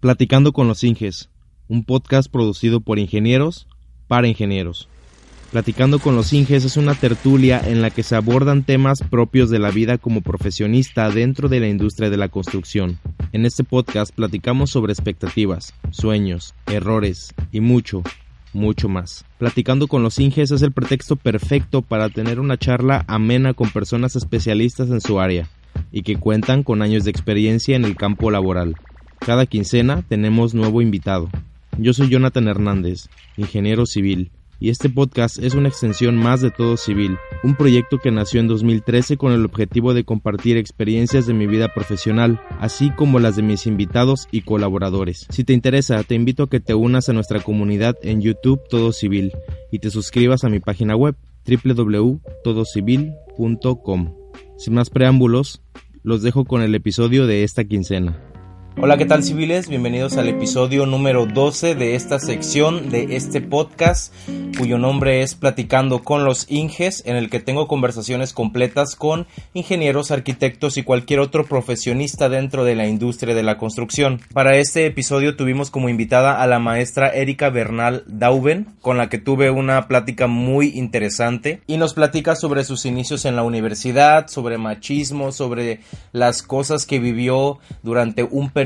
Platicando con los Inges, un podcast producido por ingenieros para ingenieros. Platicando con los Inges es una tertulia en la que se abordan temas propios de la vida como profesionista dentro de la industria de la construcción. En este podcast platicamos sobre expectativas, sueños, errores y mucho, mucho más. Platicando con los Inges es el pretexto perfecto para tener una charla amena con personas especialistas en su área y que cuentan con años de experiencia en el campo laboral. Cada quincena tenemos nuevo invitado. Yo soy Jonathan Hernández, ingeniero civil, y este podcast es una extensión más de Todo Civil, un proyecto que nació en 2013 con el objetivo de compartir experiencias de mi vida profesional, así como las de mis invitados y colaboradores. Si te interesa, te invito a que te unas a nuestra comunidad en YouTube Todo Civil y te suscribas a mi página web www.todocivil.com. Sin más preámbulos, los dejo con el episodio de esta quincena. Hola, ¿qué tal civiles? Bienvenidos al episodio número 12 de esta sección de este podcast cuyo nombre es Platicando con los Inges, en el que tengo conversaciones completas con ingenieros, arquitectos y cualquier otro profesionista dentro de la industria de la construcción. Para este episodio tuvimos como invitada a la maestra Erika Bernal Dauben, con la que tuve una plática muy interesante y nos platica sobre sus inicios en la universidad, sobre machismo, sobre las cosas que vivió durante un periodo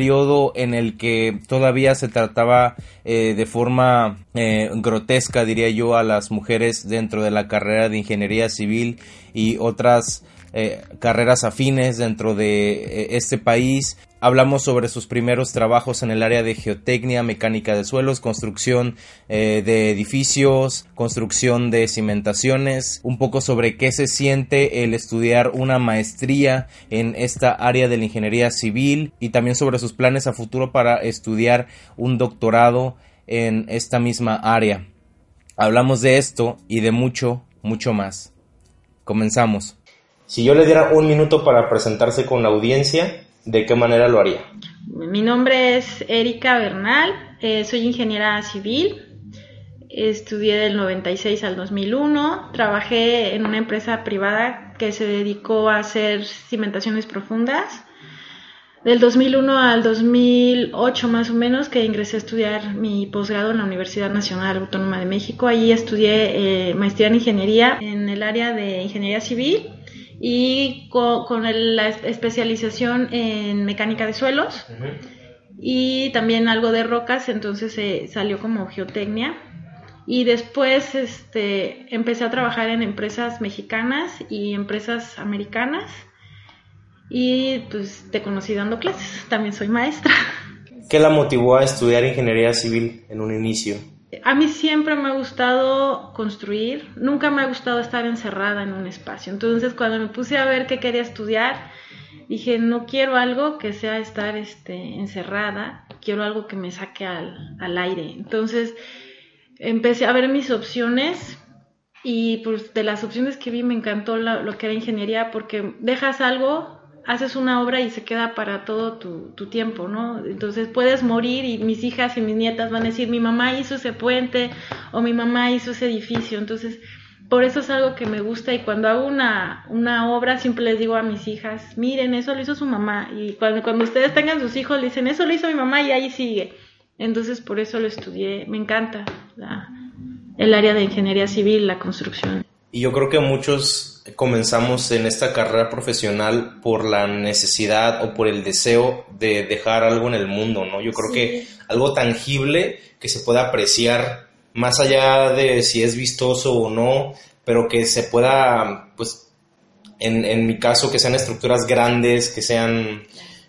en el que todavía se trataba eh, de forma eh, grotesca, diría yo, a las mujeres dentro de la carrera de ingeniería civil y otras eh, carreras afines dentro de este país. Hablamos sobre sus primeros trabajos en el área de geotecnia, mecánica de suelos, construcción de edificios, construcción de cimentaciones, un poco sobre qué se siente el estudiar una maestría en esta área de la ingeniería civil y también sobre sus planes a futuro para estudiar un doctorado en esta misma área. Hablamos de esto y de mucho, mucho más. Comenzamos. Si yo le diera un minuto para presentarse con la audiencia, ¿de qué manera lo haría? Mi nombre es Erika Bernal, eh, soy ingeniera civil, estudié del 96 al 2001, trabajé en una empresa privada que se dedicó a hacer cimentaciones profundas del 2001 al 2008 más o menos que ingresé a estudiar mi posgrado en la Universidad Nacional Autónoma de México. Allí estudié eh, maestría en ingeniería en el área de ingeniería civil y con, la especialización en mecánica de suelos y también algo de rocas, entonces eh, salió como geotecnia. Y después este, empecé a trabajar en empresas mexicanas y empresas americanas y pues te conocí dando clases, también soy maestra. ¿Qué la motivó a estudiar ingeniería civil en un inicio? A mí siempre me ha gustado construir, nunca me ha gustado estar encerrada en un espacio. Entonces cuando me puse a ver qué quería estudiar, dije, no quiero algo que sea estar este, encerrada, quiero algo que me saque al, aire. Entonces empecé a ver mis opciones y pues de las opciones que vi me encantó lo que era ingeniería porque dejas algo haces una obra y se queda para todo tu, tiempo, ¿no? Entonces puedes morir y mis hijas y mis nietas van a decir, mi mamá hizo ese puente o mi mamá hizo ese edificio. Entonces, por eso es algo que me gusta y cuando hago una, una obra siempre les digo a mis hijas, miren, eso lo hizo su mamá. Y cuando, cuando ustedes tengan sus hijos, le dicen, eso lo hizo mi mamá y ahí sigue. Entonces, por eso lo estudié. Me encanta el área de ingeniería civil, la construcción. Y yo creo que muchos comenzamos en esta carrera profesional por la necesidad o por el deseo de dejar algo en el mundo, ¿no? Yo creo que algo tangible que se pueda apreciar más allá de si es vistoso o no, pero que se pueda, pues, en, en mi caso, que sean estructuras grandes, que sean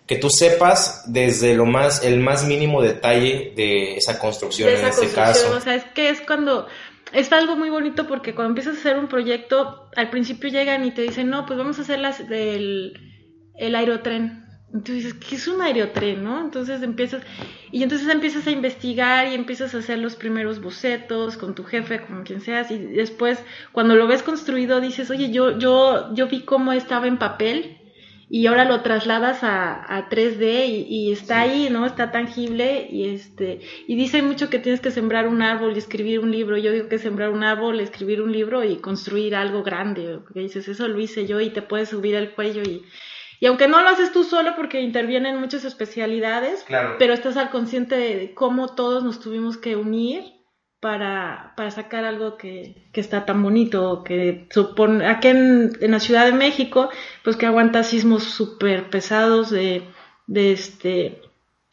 que tú sepas desde lo más el más mínimo detalle de esa construcción en este caso. O sea, es que es cuando es algo muy bonito porque cuando empiezas a hacer un proyecto, al principio llegan y te dicen, no, pues vamos a hacer las del el aerotren. Entonces dices, ¿qué es un aerotren, no? Entonces empiezas, y entonces empiezas a investigar y empiezas a hacer los primeros bocetos con tu jefe, con quien seas, y después, cuando lo ves construido, dices, oye, yo, yo, yo vi cómo estaba en papel, y ahora lo trasladas a, a 3D y, está ahí, ¿no? Está tangible y este y dice mucho que tienes que sembrar un árbol y escribir un libro. Yo digo que sembrar un árbol, escribir un libro y construir algo grande. Porque dices, eso lo hice yo y te puedes subir al cuello y, Y aunque no lo haces tú solo porque intervienen muchas especialidades, pero estás al consciente de cómo todos nos tuvimos que unir para, para sacar algo que, que, está tan bonito, que supone, aquí en, en, la Ciudad de México, pues que aguanta sismos súper pesados de, de este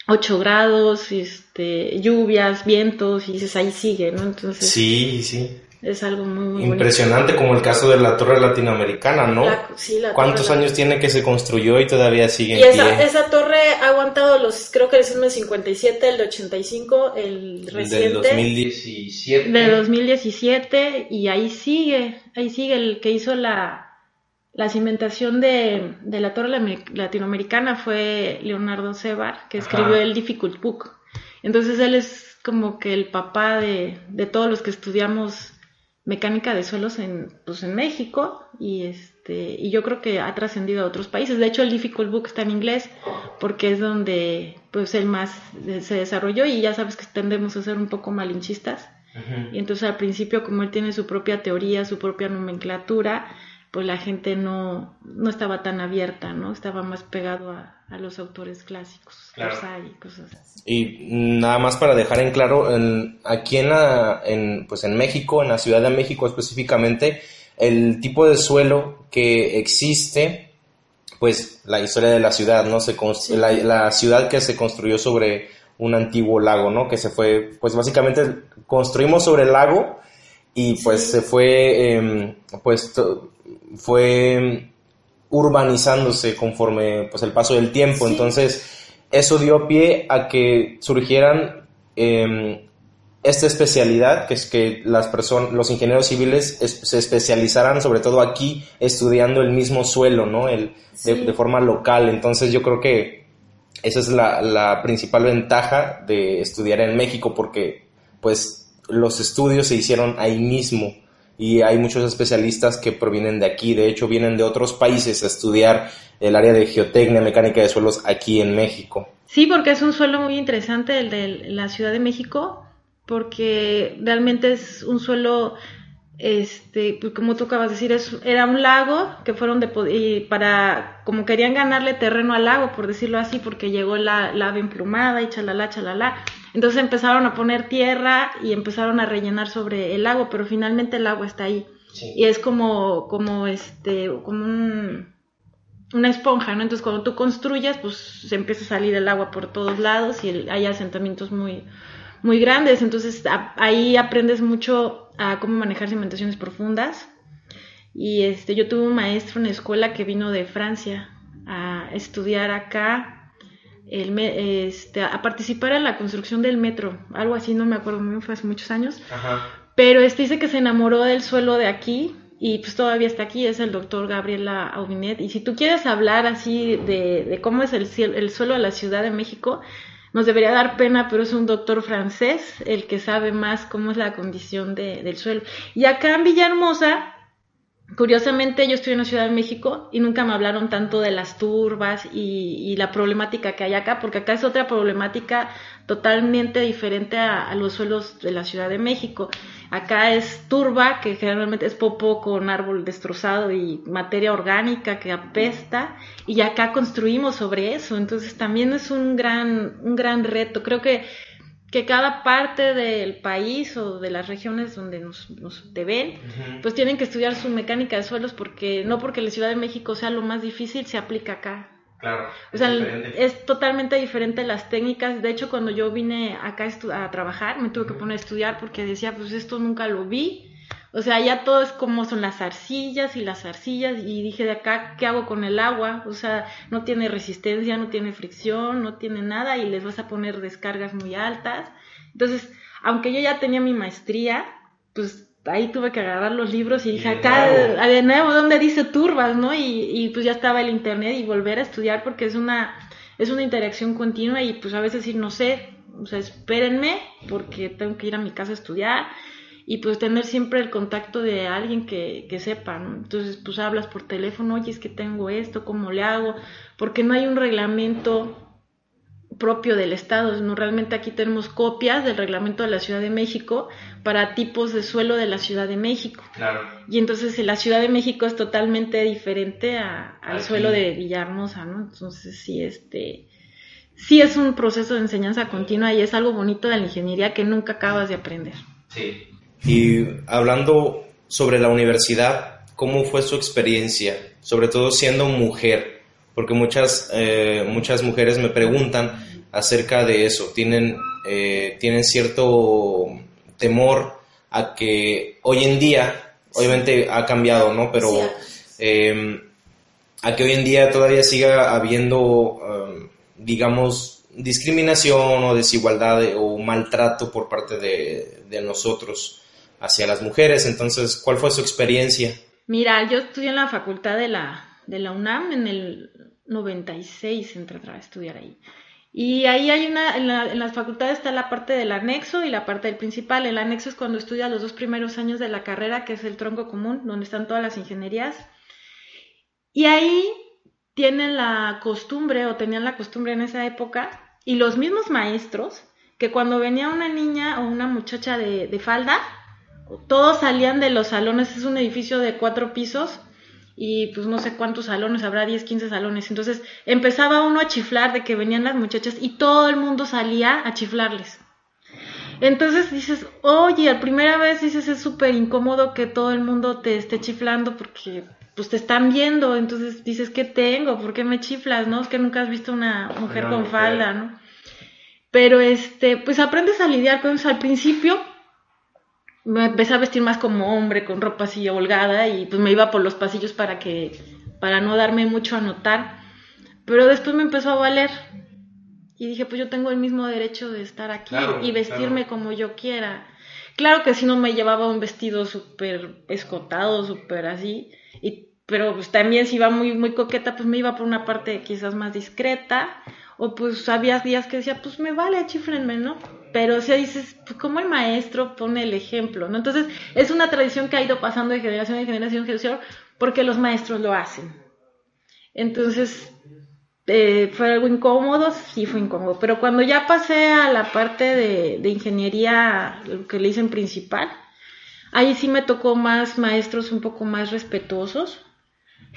8 grados, este, lluvias, vientos, y dices, ahí sigue, ¿no? Entonces... Sí, sí es algo muy, Impresionante como el caso de la torre latinoamericana, ¿no? sí, la ¿Cuántos años tiene que se construyó y todavía sigue y esa, esa torre ha aguantado los, creo que el 57, el de 85, el reciente. Del 2017. De 2017 y ahí sigue, ahí sigue el que hizo la, la cimentación de, de la torre latinoamericana fue Leonardo Sebar, que escribió el Difficult Book. Entonces él es como que el papá de, de todos los que estudiamos mecánica de suelos en, pues, en México y este y yo creo que ha trascendido a otros países. De hecho, el Difficult Book está en inglés porque es donde pues el más se desarrolló y ya sabes que tendemos a ser un poco malinchistas. Y entonces al principio como él tiene su propia teoría, su propia nomenclatura, pues la gente no, no estaba tan abierta, ¿no? Estaba más pegado a, a los autores clásicos, y cosas Y nada más para dejar en claro, aquí en, la, en, pues en México, en la Ciudad de México específicamente, el tipo de suelo que existe, pues la historia de la ciudad, ¿no? Se la, la, ciudad que se construyó sobre un antiguo lago, ¿no? Que se fue, pues básicamente construimos sobre el lago y pues se fue, eh, pues fue urbanizándose conforme pues el paso del tiempo. Entonces, eso dio pie a que surgieran em, esta especialidad, que es que las personas, los ingenieros civiles se especializaran sobre todo aquí estudiando el mismo suelo, ¿no? El, de, forma local. Entonces yo creo que esa es la, la principal ventaja de estudiar en México porque pues los estudios se hicieron ahí mismo y hay muchos especialistas que provienen de aquí, de hecho vienen de otros países a estudiar el área de geotecnia, mecánica de suelos aquí en México. Sí, porque es un suelo muy interesante el de la Ciudad de México, porque realmente es un suelo este, pues como tú acabas de decir, es, era un lago que fueron de, y para, como querían ganarle terreno al lago, por decirlo así, porque llegó la, la ave emplumada y chalala, chalala. Entonces empezaron a poner tierra y empezaron a rellenar sobre el lago, pero finalmente el agua está ahí. Y es como, como este, como un, una esponja, ¿no? Entonces cuando tú construyes, pues se empieza a salir el agua por todos lados y hay asentamientos muy, muy grandes. Entonces ahí aprendes mucho a cómo manejar cimentaciones profundas. Y este, yo tuve un maestro en la escuela que vino de Francia a estudiar acá el, este, a participar en la construcción del metro, algo así, no me acuerdo muy bien, fue hace muchos años. Pero este dice que se enamoró del suelo de aquí y pues todavía está aquí, es el doctor Gabriela Aubinet. Y si tú quieres hablar así de, de cómo es el, el suelo de la Ciudad de México, nos debería dar pena, pero es un doctor francés el que sabe más cómo es la condición de, del suelo. Y acá en Villahermosa, Curiosamente, yo estoy en la Ciudad de México y nunca me hablaron tanto de las turbas y, la problemática que hay acá, porque acá es otra problemática totalmente diferente a, los suelos de la Ciudad de México. Acá es turba, que generalmente es popo con árbol destrozado y materia orgánica que apesta, y acá construimos sobre eso. Entonces también es un gran, un gran reto. Creo que que cada parte del país o de las regiones donde nos, nos te ven, pues tienen que estudiar su mecánica de suelos porque no porque la Ciudad de México sea lo más difícil, se aplica acá. Claro. O sea, es totalmente diferente las técnicas. De hecho, cuando yo vine acá a trabajar, me tuve que poner a estudiar porque decía, pues esto nunca lo vi o sea, ya todo es como son las arcillas y las arcillas y dije de acá, ¿qué hago con el agua? O sea, no tiene resistencia, no tiene fricción, no tiene nada y les vas a poner descargas muy altas. Entonces, aunque yo ya tenía mi maestría, pues ahí tuve que agarrar los libros y dije, acá, de nuevo, ¿dónde dice turbas, no? Y, y pues ya estaba el internet y volver a estudiar porque es una, es una interacción continua y pues a veces decir, no sé, o sea, espérenme porque tengo que ir a mi casa a estudiar y pues tener siempre el contacto de alguien que, que sepa, ¿no? Entonces pues hablas por teléfono, oye, es que tengo esto, ¿cómo le hago? Porque no hay un reglamento propio del Estado, no realmente aquí tenemos copias del reglamento de la Ciudad de México para tipos de suelo de la Ciudad de México. Claro. Y entonces la Ciudad de México es totalmente diferente al suelo de Villahermosa, ¿no? Entonces sí, este, sí es un proceso de enseñanza continua y es algo bonito de la ingeniería que nunca acabas de aprender. Sí. Y hablando sobre la universidad, ¿cómo fue su experiencia? Sobre todo siendo mujer, porque muchas, eh, muchas mujeres me preguntan acerca de eso, tienen, eh, tienen cierto temor a que hoy en día, obviamente ha cambiado, ¿no? Pero em, a que hoy en día todavía siga habiendo, em, digamos, discriminación o desigualdad o maltrato por parte de, de nosotros hacia las mujeres. Entonces, ¿cuál fue su experiencia? Mira, yo estudié en la facultad de la, de la UNAM en el 96, entré a estudiar ahí. Y ahí hay una, en, la, en, las facultades está la parte del anexo y la parte del principal. El anexo es cuando estudias los dos primeros años de la carrera, que es el tronco común, donde están todas las ingenierías. Y ahí tienen la costumbre, o tenían la costumbre en esa época, y los mismos maestros, que cuando venía una niña o una muchacha de, de falda, todos salían de los salones, es un edificio de cuatro pisos, y pues no sé cuántos salones, habrá 10, 15 salones. Entonces empezaba uno a chiflar de que venían las muchachas y todo el mundo salía a chiflarles. Entonces dices, oye, a primera vez dices es súper incómodo que todo el mundo te esté chiflando porque pues te están viendo, entonces dices, ¿qué tengo? ¿Por qué me chiflas? ¿No? Es que nunca has visto una mujer con falda, ¿no? Pero este, pues aprendes a lidiar con eso al principio me empecé a vestir más como hombre, con ropa así holgada y pues me iba por los pasillos para que, para no darme mucho a notar. Pero después me empezó a valer y dije, pues yo tengo el mismo derecho de estar aquí y vestirme como yo quiera. Claro que si no me llevaba un vestido súper escotado, súper así, y, pero pues también si iba muy, muy coqueta, pues me iba por una parte quizás más discreta, o pues había días que decía, pues me vale, chifrenme, ¿no? Pero si dices, pues como el maestro pone el ejemplo, ¿no? Entonces, es una tradición que ha ido pasando de generación en generación en generación porque los maestros lo hacen. Entonces, eh, fue algo incómodo, sí fue incómodo, pero cuando ya pasé a la parte de, de ingeniería, lo que le dicen principal, ahí sí me tocó más maestros un poco más respetuosos.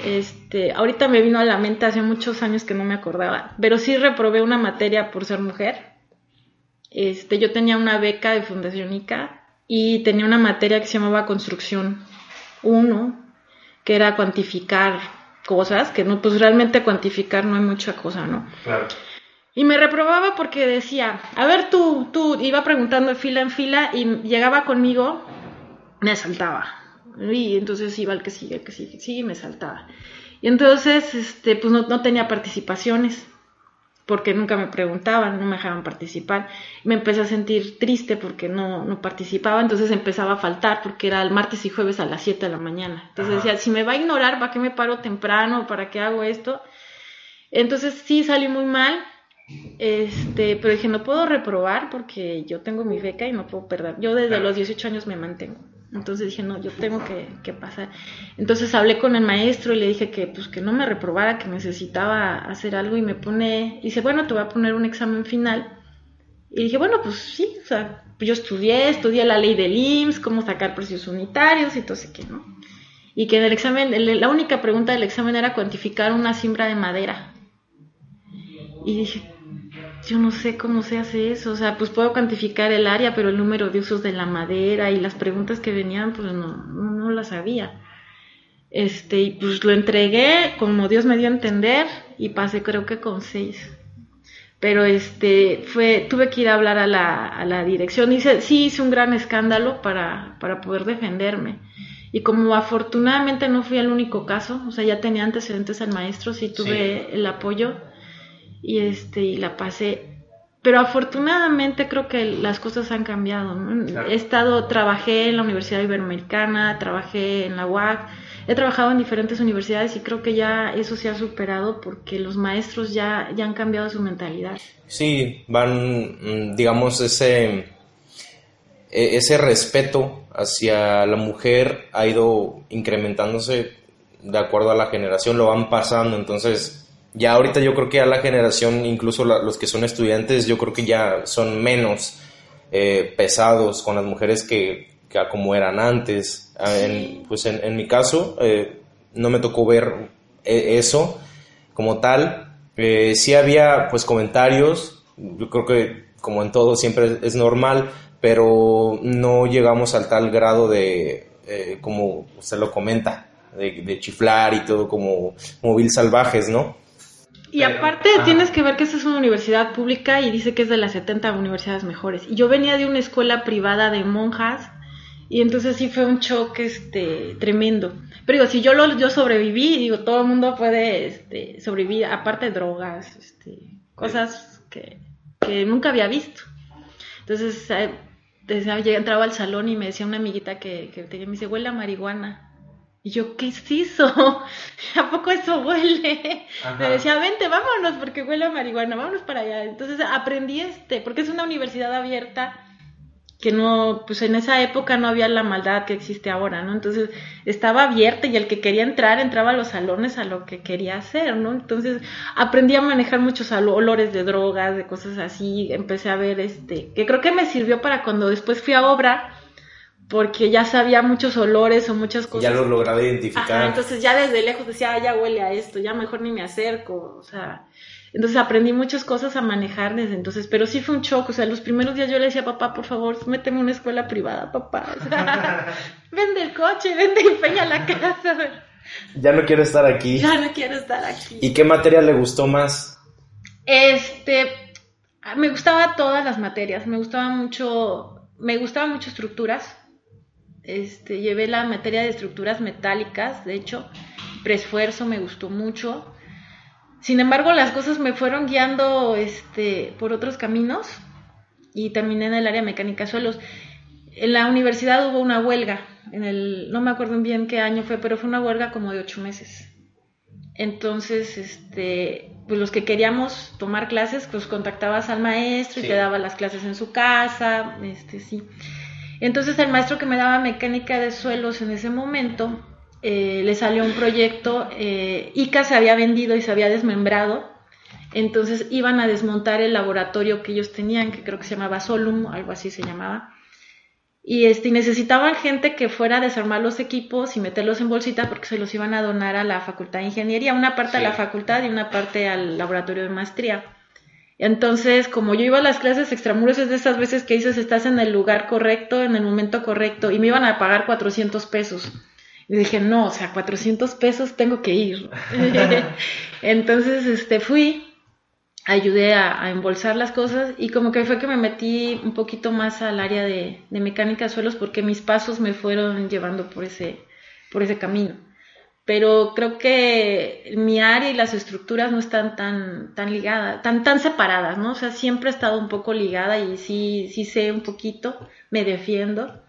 Este, ahorita me vino a la mente hace muchos años que no me acordaba, pero sí reprobé una materia por ser mujer este, yo tenía una beca de Fundación ICA y tenía una materia que se llamaba Construcción 1, que era cuantificar cosas, que no, pues realmente cuantificar no hay mucha cosa, ¿no? Claro. Y me reprobaba porque decía, a ver tú, tú, iba preguntando de fila en fila y llegaba conmigo, me saltaba. Y entonces iba el que sigue, el que sigue, sigue y me saltaba. Y entonces, este, pues no, no tenía participaciones porque nunca me preguntaban, no me dejaban participar. Me empecé a sentir triste porque no, no participaba, entonces empezaba a faltar porque era el martes y jueves a las 7 de la mañana. Entonces decía, si me va a ignorar, ¿para qué me paro temprano? ¿Para qué hago esto? Entonces sí salí muy mal, este, pero dije, no puedo reprobar porque yo tengo mi beca y no puedo perder. Yo desde los 18 años me mantengo. Entonces dije, no, yo tengo que, pasar. Entonces hablé con el maestro y le dije que, pues, que no me reprobara, que necesitaba hacer algo y me pone, dice, bueno, te voy a poner un examen final. Y dije, bueno, pues sí, o sea, yo estudié, estudié la ley del IMSS, cómo sacar precios unitarios y todo sé qué, ¿no? Y que en el examen, la única pregunta del examen era cuantificar una siembra de madera. Y dije, yo no sé cómo se hace eso, o sea, pues puedo cuantificar el área, pero el número de usos de la madera y las preguntas que venían, pues no, no, las sabía. Este, y pues lo entregué como Dios me dio a entender y pasé creo que con seis. Pero este, fue, tuve que ir a hablar a la, a la dirección. Hice, sí hice un gran escándalo para, para poder defenderme. Y como afortunadamente no fui el único caso, o sea, ya tenía antecedentes al maestro, sí tuve el apoyo y este y la pasé. Pero afortunadamente creo que las cosas han cambiado he estado trabajé en la Universidad Iberoamericana trabajé en la UAC he trabajado en diferentes universidades y creo que ya eso se ha superado porque los maestros ya ya han cambiado su mentalidad. Sí van mm, digamos ese e, ese respeto hacia la mujer ha ido incrementándose de acuerdo a la generación lo van pasando. Entonces ya ahorita yo creo que a la generación, incluso los que son estudiantes, yo creo que ya son menos eh, pesados con las mujeres que, como eran antes. Ah, pues en, mi caso, eh, no me tocó ver eh, eso como tal. sí había pues comentarios, yo creo que como en todo siempre es normal, pero no llegamos al tal grado de, como usted lo comenta, de, chiflar y todo como móvil salvajes, ¿no? Y aparte tienes que ver que esta es una universidad pública y dice que es de las 70 universidades mejores. Y yo venía de una escuela privada de monjas y entonces sí fue un choque este, tremendo. Pero digo, si yo, lo, yo sobreviví, digo, todo el mundo puede este, sobrevivir, aparte de drogas, este, cosas que, que nunca había visto. Entonces, eh, entraba al salón y me decía una amiguita que, que tenía, me dice, huele a marihuana. Y yo, ¿qué es eso? ¿A poco eso huele? Me decía, vente, vámonos, porque huele a marihuana, vámonos para allá. Entonces aprendí este, porque es una universidad abierta que no, pues en esa época no había la maldad que existe ahora, ¿no? Entonces estaba abierta y el que quería entrar entraba a los salones a lo que quería hacer, ¿no? Entonces aprendí a manejar muchos olores de drogas, de cosas así, empecé a ver este, que creo que me sirvió para cuando después fui a obra porque ya sabía muchos olores o muchas cosas. Ya lo lograba identificar. entonces ya desde lejos decía, ah, ya huele a esto, ya mejor ni me acerco, o sea, entonces aprendí muchas cosas a manejar desde entonces, pero sí fue un shock, o sea, los primeros días yo le decía, papá, por favor, méteme a una escuela privada, papá, vende el coche, vende y peña la casa. Ya no quiero estar aquí. Ya no quiero estar aquí. ¿Y qué materia le gustó más? Este, me gustaba todas las materias, me gustaba mucho, me gustaban mucho estructuras, este, llevé la materia de estructuras metálicas, de hecho, preesfuerzo me gustó mucho. Sin embargo, las cosas me fueron guiando este, por otros caminos y terminé en el área mecánica suelos. En la universidad hubo una huelga, en el, no me acuerdo bien qué año fue, pero fue una huelga como de ocho meses. Entonces, este, pues los que queríamos tomar clases, pues contactabas al maestro y te daba las clases en su casa, este, sí. Entonces el maestro que me daba mecánica de suelos en ese momento, eh, le salió un proyecto, eh, ICA se había vendido y se había desmembrado, entonces iban a desmontar el laboratorio que ellos tenían, que creo que se llamaba Solum, algo así se llamaba, y este, necesitaban gente que fuera a desarmar los equipos y meterlos en bolsita porque se los iban a donar a la Facultad de Ingeniería, una parte a la facultad y una parte al laboratorio de maestría. Entonces, como yo iba a las clases extramuros, es de esas veces que dices, estás en el lugar correcto, en el momento correcto, y me iban a pagar 400 pesos. Y dije, no, o sea, 400 pesos tengo que ir. Entonces, este, fui, ayudé a, embolsar las cosas y como que fue que me metí un poquito más al área de, de mecánica de suelos porque mis pasos me fueron llevando por ese, por ese camino pero creo que mi área y las estructuras no están tan, tan ligadas, tan, tan separadas, ¿no? O sea, siempre he estado un poco ligada y sí, sí sé un poquito, me defiendo,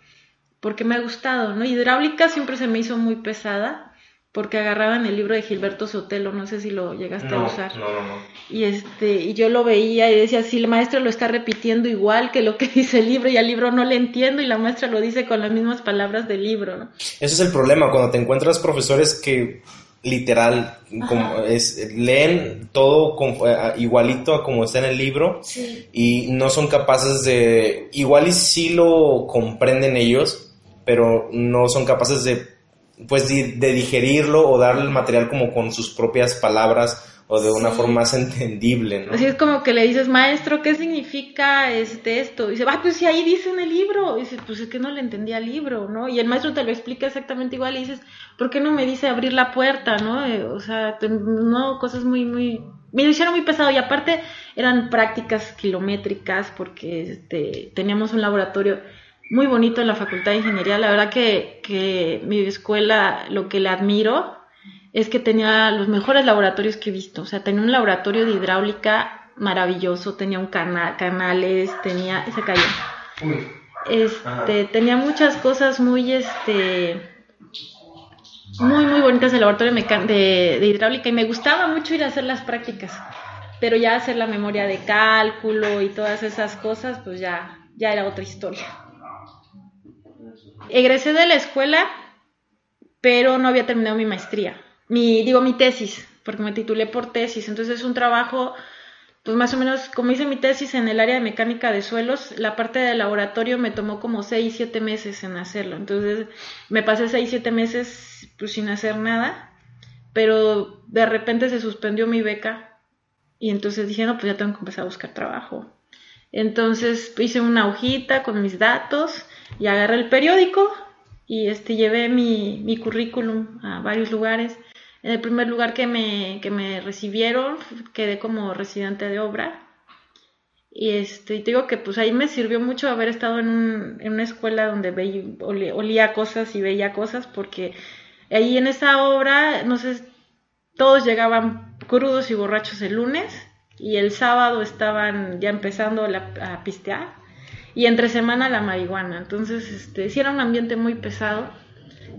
porque me ha gustado, ¿no? Hidráulica siempre se me hizo muy pesada, porque agarraban el libro de Gilberto Sotelo, no sé si lo llegaste a usar. No, no, no. Y este, y yo lo veía y decía, si el maestro lo está repitiendo igual que lo que dice el libro y al libro no le entiendo y la maestra lo dice con las mismas palabras del libro, ¿no? Ese es el problema cuando te encuentras profesores que literal como es, leen todo eh, igualito a como está en el libro y no son capaces de igual y sí lo comprenden ellos pero no son capaces de pues de, digerirlo o darle el material como con sus propias palabras o de una forma más entendible, ¿no? Así es como que le dices, maestro, ¿qué significa este esto? Y dice, ah, pues si ahí dice en el libro. Y dice, pues es que no le entendía el libro, ¿no? Y el maestro te lo explica exactamente igual y dices, ¿por qué no me dice abrir la puerta, no? Eh, o sea, no, cosas muy, muy... Me lo hicieron muy pesado y aparte eran prácticas kilométricas porque este, teníamos un laboratorio muy bonito en la Facultad de Ingeniería. La verdad que, que mi escuela, lo que le admiro es que tenía los mejores laboratorios que he visto. O sea, tenía un laboratorio de hidráulica maravilloso, tenía un canal, canales, tenía, se cayó. Este, tenía muchas cosas muy, este, muy, muy bonitas el laboratorio de, de hidráulica y me gustaba mucho ir a hacer las prácticas. Pero ya hacer la memoria de cálculo y todas esas cosas, pues ya, ya era otra historia. Egresé de la escuela, pero no había terminado mi maestría. Mi, digo, mi tesis. porque me titulé por tesis, entonces es un trabajo pues más o menos, como hice mi tesis en el área de mecánica de suelos, la parte de laboratorio me tomó como 6, 7 meses en hacerlo. Entonces me pasé 6, 7 meses pues sin hacer nada, pero de repente se suspendió mi beca y entonces dije, no, pues ya tengo que empezar a buscar trabajo. Entonces hice una hojita con mis datos y agarré el periódico y este, llevé mi, mi currículum a varios lugares en el primer lugar que me, que me recibieron quedé como residente de obra. Y este, te digo que pues ahí me sirvió mucho haber estado en, un, en una escuela donde veía, olía, cosas y veía cosas, porque ahí en esa obra, no sé, todos llegaban crudos y borrachos el lunes y el sábado estaban ya empezando a pistear y entre semana la marihuana. Entonces, este, sí era un ambiente muy pesado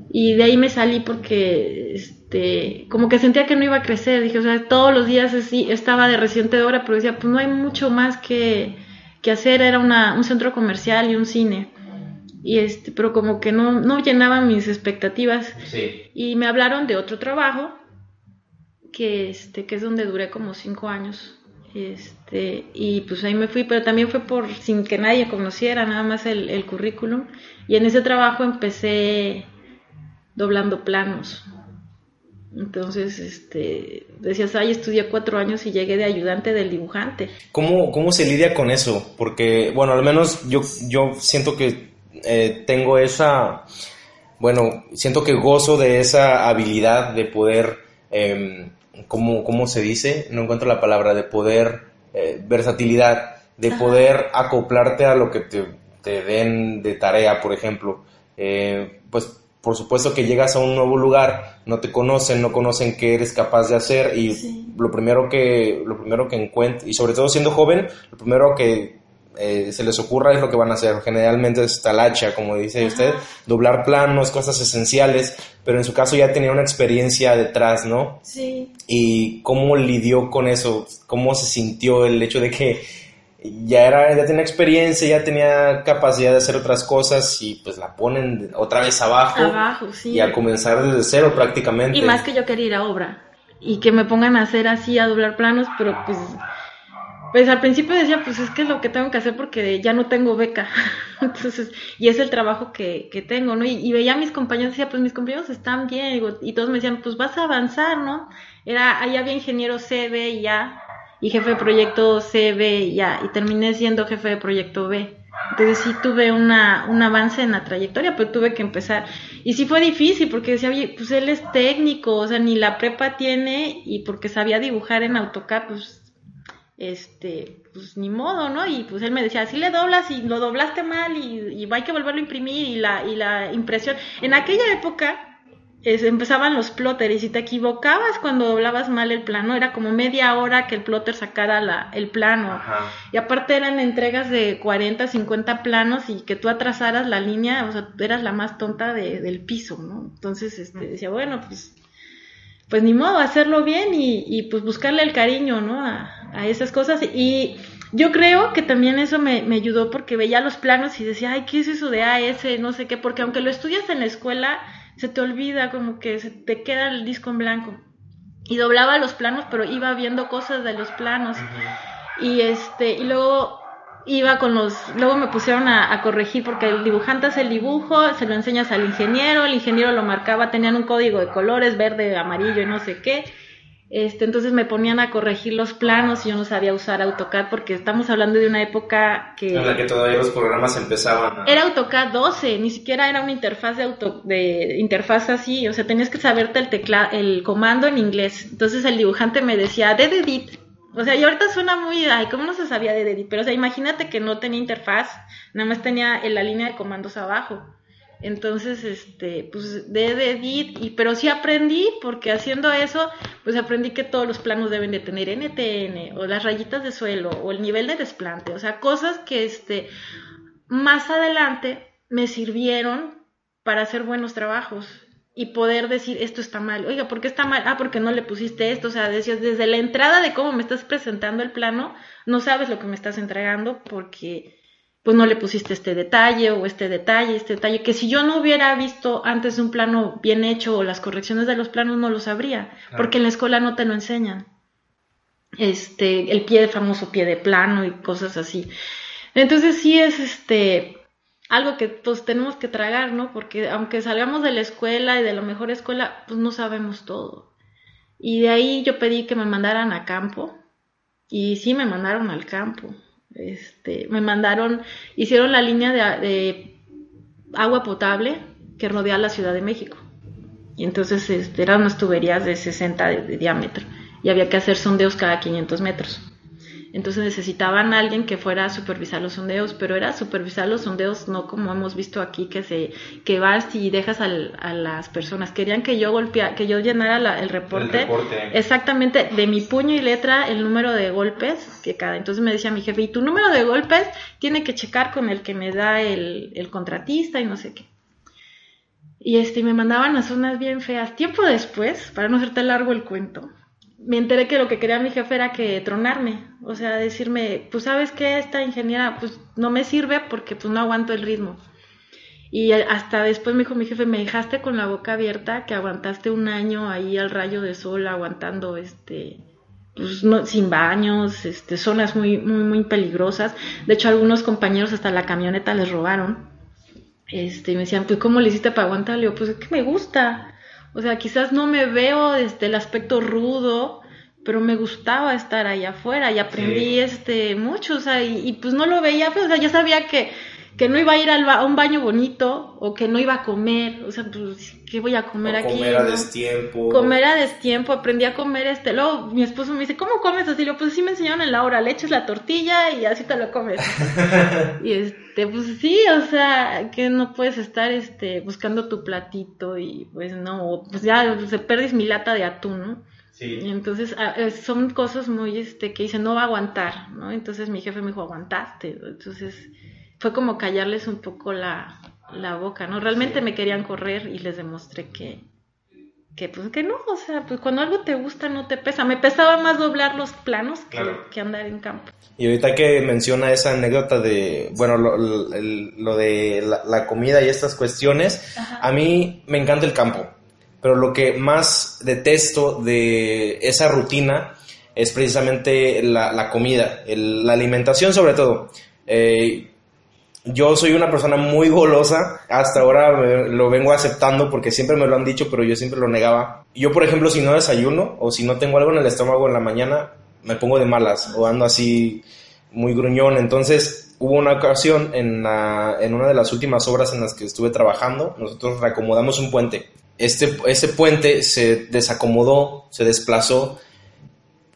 y de ahí me salí porque este, como que sentía que no iba a crecer, dije, o sea, todos los días así, estaba de residente de obra, pero decía, pues no hay mucho más que, que hacer, era una, un centro comercial y un cine. Y este, pero como que no, no llenaba mis expectativas. Y me hablaron de otro trabajo, que este, que es donde duré como cinco años. Este, y pues ahí me fui, pero también fue por sin que nadie conociera, nada más el, el currículum. Y en ese trabajo empecé doblando planos. Entonces, este, decías, ay, estudié cuatro años y llegué de ayudante del dibujante. ¿Cómo, cómo se lidia con eso? Porque, bueno, al menos yo, yo siento que eh, tengo esa, bueno, siento que gozo de esa habilidad de poder, eh, ¿cómo, se dice? No encuentro la palabra, de poder, eh, versatilidad, de poder acoplarte a lo que te, te, den de tarea, por ejemplo. Eh, pues por supuesto que llegas a un nuevo lugar, no te conocen, no conocen qué eres capaz de hacer y lo primero que lo primero que encuentras y sobre todo siendo joven, lo primero que eh, se les ocurra es lo que van a hacer. Generalmente es talacha, como dice usted, doblar planos, cosas esenciales, pero en su caso ya tenía una experiencia detrás, ¿no? Sí. ¿Y cómo lidió con eso? ¿Cómo se sintió el hecho de que ya era ya tenía experiencia, ya tenía capacidad de hacer otras cosas y pues la ponen otra vez abajo, abajo sí. y a comenzar desde cero prácticamente. Y más que yo quería ir a obra y que me pongan a hacer así, a doblar planos, pero pues pues al principio decía, pues es que es lo que tengo que hacer porque ya no tengo beca. Entonces, y es el trabajo que, que tengo, ¿no? Y, veía a mis compañeros, decía, pues mis compañeros están bien, y todos me decían, pues vas a avanzar, ¿no? Era, ahí había ingeniero C, B y A, y jefe de proyecto C, B y ya, y terminé siendo jefe de proyecto B. Entonces sí tuve una, un avance en la trayectoria, pero tuve que empezar. Y sí fue difícil porque decía, pues él es técnico, o sea, ni la prepa tiene y porque sabía dibujar en AutoCAD, pues, este, pues ni modo, ¿no? Y pues él me decía, si le doblas y lo doblaste mal y, y hay que volverlo a imprimir y la, y la impresión. En aquella época empezaban los plotters y si te equivocabas cuando doblabas mal el plano, era como media hora que el plotter sacara la, el plano. Y aparte eran entregas de 40, 50 planos y que tú atrasaras la línea, o sea, eras la más tonta de, del piso, ¿no? Entonces este, decía, bueno, pues, pues ni modo, hacerlo bien y, y pues buscarle el cariño, ¿no? A, a esas cosas. Y yo creo que también eso me, me, ayudó porque veía los planos y decía, ay, ¿qué es eso de AS? No sé qué, porque aunque lo estudias en la escuela, se te olvida, como que se te queda el disco en blanco. Y doblaba los planos, pero iba viendo cosas de los planos. Y este, y luego iba con los, luego me pusieron a, a, corregir porque el dibujante hace el dibujo, se lo enseñas al ingeniero, el ingeniero lo marcaba, tenían un código de colores, verde, amarillo y no sé qué, este, entonces me ponían a corregir los planos y yo no sabía usar AutoCAD porque estamos hablando de una época que... En la que todavía los programas empezaban Era AutoCAD 12, ni siquiera era una interfaz de, auto, de interfaz así, o sea, tenías que saberte el, tecla, el comando en inglés. Entonces el dibujante me decía, de edit. O sea, y ahorita suena muy, ay, ¿cómo no se sabía de edit? Pero o sea, imagínate que no tenía interfaz, nada más tenía en la línea de comandos abajo. Entonces, este, pues de, de edit, y, pero sí aprendí, porque haciendo eso, pues aprendí que todos los planos deben de tener NTN, o las rayitas de suelo, o el nivel de desplante, o sea, cosas que este, más adelante me sirvieron para hacer buenos trabajos y poder decir esto está mal, oiga, ¿por qué está mal? Ah, porque no le pusiste esto, o sea, decías, desde la entrada de cómo me estás presentando el plano, no sabes lo que me estás entregando porque pues no le pusiste este detalle o este detalle, este detalle, que si yo no hubiera visto antes un plano bien hecho o las correcciones de los planos no lo sabría, porque en la escuela no te lo enseñan. Este, el pie, famoso pie de plano y cosas así. Entonces sí es este algo que pues tenemos que tragar, ¿no? Porque aunque salgamos de la escuela y de la mejor escuela, pues no sabemos todo. Y de ahí yo pedí que me mandaran a campo y sí me mandaron al campo. Este, me mandaron, hicieron la línea de, agua potable que rodea la Ciudad de México. Y entonces este, eran unas tuberías de 60 de diámetro y había que hacer sondeos cada 500 metros. Entonces necesitaban a alguien que fuera a supervisar los sondeos, pero era supervisar los sondeos no como hemos visto aquí que se que vas y dejas a las personas. Querían que yo golpea, que yo llenara el, reporte, exactamente de mi puño y letra el número de golpes que cada. Entonces me decía mi jefe y tu número de golpes tiene que checar con el que me da el, el contratista y no sé qué. Y este me mandaban a zonas bien feas. Tiempo después, para no hacerte largo el cuento, me enteré que lo que quería mi jefe era que tronarme, o sea, decirme, pues sabes que esta ingeniera pues no me sirve porque pues no aguanto el ritmo. Y hasta después me dijo mi jefe, me dejaste con la boca abierta, que aguantaste un año ahí al rayo de sol aguantando este pues, no, sin baños, este, zonas muy, muy, muy peligrosas. De hecho, algunos compañeros hasta la camioneta les robaron. Este, y me decían, pues, ¿cómo le hiciste para aguantar? Le digo, pues es que me gusta. O sea, quizás no me veo desde el aspecto rudo, pero me gustaba estar ahí afuera y aprendí este mucho, o sea, y, pues no lo veía, pues, o sea, ya sabía que, que no iba a ir al a un baño bonito o que no iba a comer, o sea, pues, ¿qué voy a comer aquí? Comer a destiempo. Comer a destiempo, aprendí a comer este, luego mi esposo me dice, ¿cómo comes así? Yo, pues sí me enseñaron en la hora, le echas la tortilla y así te lo comes. y este, pues sí, o sea, que no puedes estar este, buscando tu platito y pues no, pues ya se perdis mi lata de atún, ¿no? Sí. entonces ah, eh, son cosas muy, este, que dicen, no va a aguantar, ¿no? Entonces mi jefe me dijo, aguantaste, entonces fue como callarles un poco la, la boca, ¿no? Realmente me querían correr y les demostré que, que pues que no, o sea, pues cuando algo te gusta no te pesa. Me pesaba más doblar los planos que, andar en campo. Y ahorita que menciona esa anécdota de, bueno, lo, lo de la, comida y estas cuestiones, a mí me encanta el campo, pero lo que más detesto de esa rutina es precisamente la, la comida, la alimentación sobre todo. Eh, yo soy una persona muy golosa, hasta ahora lo vengo aceptando porque siempre me lo han dicho, pero yo siempre lo negaba. Yo, por ejemplo, si no desayuno o si no tengo algo en el estómago en la mañana, me pongo de malas o ando así muy gruñón. Entonces, hubo una ocasión en, en una de las últimas obras en las que estuve trabajando, nosotros reacomodamos un puente. Este, ese puente se desacomodó, se desplazó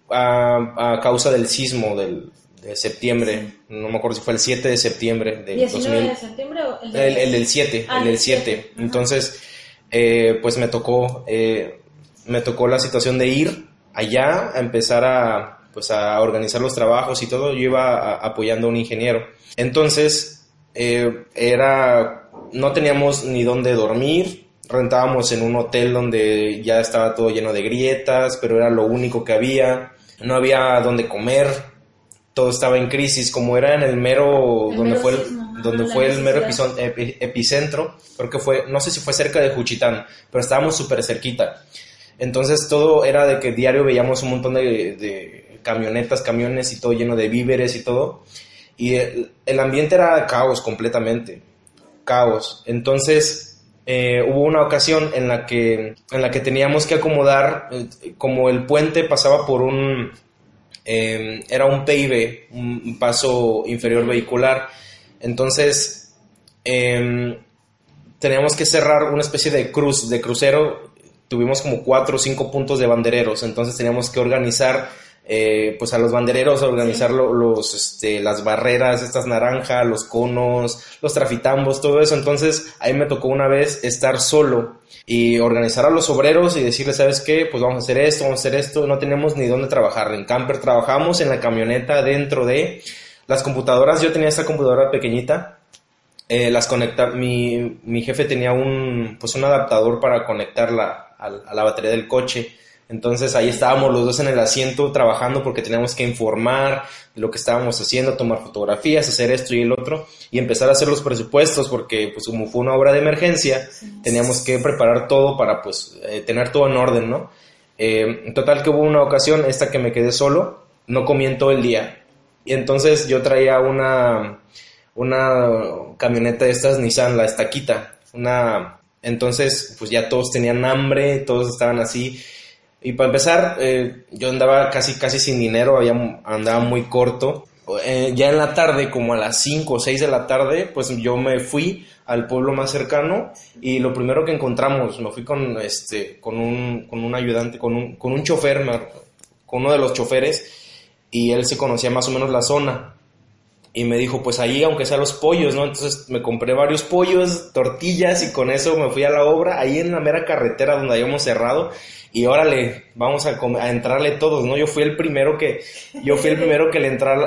a, a causa del sismo del, de septiembre, no me acuerdo si fue el 7 de septiembre del de septiembre o el, el, del 7, el del 7. Ah, Entonces, eh, pues me tocó, eh, me tocó la situación de ir allá a empezar a, pues a organizar los trabajos y todo. Yo iba apoyando a un ingeniero. Entonces, eh, era, no teníamos ni dónde dormir, rentábamos en un hotel donde ya estaba todo lleno de grietas, pero era lo único que había. No había dónde comer, todo estaba en crisis, como era en el mero, donde, fue el, donde fue el mero epicentro, creo que fue, no sé si fue cerca de Juchitán, pero estábamos súper cerquita. Entonces todo era de que diario veíamos un montón de, camionetas, camiones y todo lleno de víveres y todo. Y el, ambiente era caos completamente, caos. Entonces eh, hubo una ocasión en la que, en la que teníamos que acomodar, eh, como el puente pasaba por un Em, era un PIB, un paso inferior vehicular. Entonces, em, teníamos que cerrar una especie de cruz, de crucero. Tuvimos como cuatro o cinco puntos de bandereros, entonces teníamos que organizar eh, pues a los bandereros, organizar los, este, las barreras, estas naranjas, los conos, los trafitambos, todo eso. Entonces ahí me tocó una vez estar solo y organizar a los obreros y decirles, ¿sabes qué? Pues vamos a hacer esto, vamos a hacer esto. No tenemos ni dónde trabajar. En camper trabajamos en la camioneta dentro de las computadoras. Yo tenía esta computadora pequeñita. Eh, las conecta, mi, jefe tenía un, pues un adaptador para conectarla a, a la batería del coche Entonces ahí estábamos los dos en el asiento trabajando porque teníamos que informar de lo que estábamos haciendo, tomar fotografías, hacer esto y el otro y empezar a hacer los presupuestos porque pues como fue una obra de emergencia, teníamos que preparar todo para pues eh, tener todo en orden, ¿no? Eh, en total que hubo una ocasión, esta que me quedé solo, no comí en todo el día. Y entonces yo traía una, una camioneta de estas Nissan, la estaquita, una... Entonces, pues ya todos tenían hambre, todos estaban así. Y para empezar, eh, yo andaba casi, casi sin dinero, había, andaba muy corto. Eh, ya en la tarde, como a las 5 o 6 de la tarde, pues yo me fui al pueblo más cercano y lo primero que encontramos, me fui con, este, con, un, con un ayudante, con un, con un chofer, con uno de los choferes y él se conocía más o menos la zona y me dijo, pues ahí, aunque sea los pollos, ¿no? Entonces me compré varios pollos, tortillas y con eso me fui a la obra, ahí en la mera carretera donde habíamos cerrado y órale, vamos a, a entrarle todos, ¿no? Yo fui el primero que, yo fui el primero que le entrar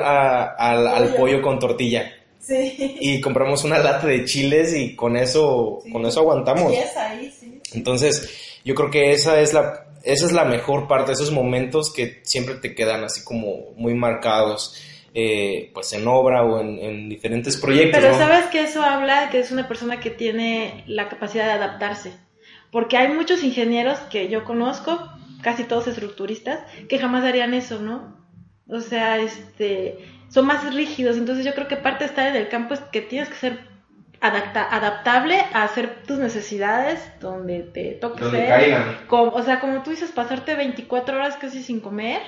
al pollo con tortilla. Sí. Y compramos una lata de chiles y con eso, con eso aguantamos. ahí, sí. Entonces, yo creo que esa es la, esa es la mejor parte, esos momentos que siempre te quedan así como muy marcados. Eh, pues en obra o en, diferentes proyectos. Pero sabes que eso habla que es una persona que tiene la capacidad de adaptarse, porque hay muchos ingenieros que yo conozco, casi todos estructuristas, que jamás harían eso, ¿no? O sea, este, son más rígidos. Entonces yo creo que parte de estar en el campo es que tienes que ser adaptable a hacer tus necesidades donde te toque donde Caigan. o sea, como tú dices, pasarte 24 horas casi sin comer,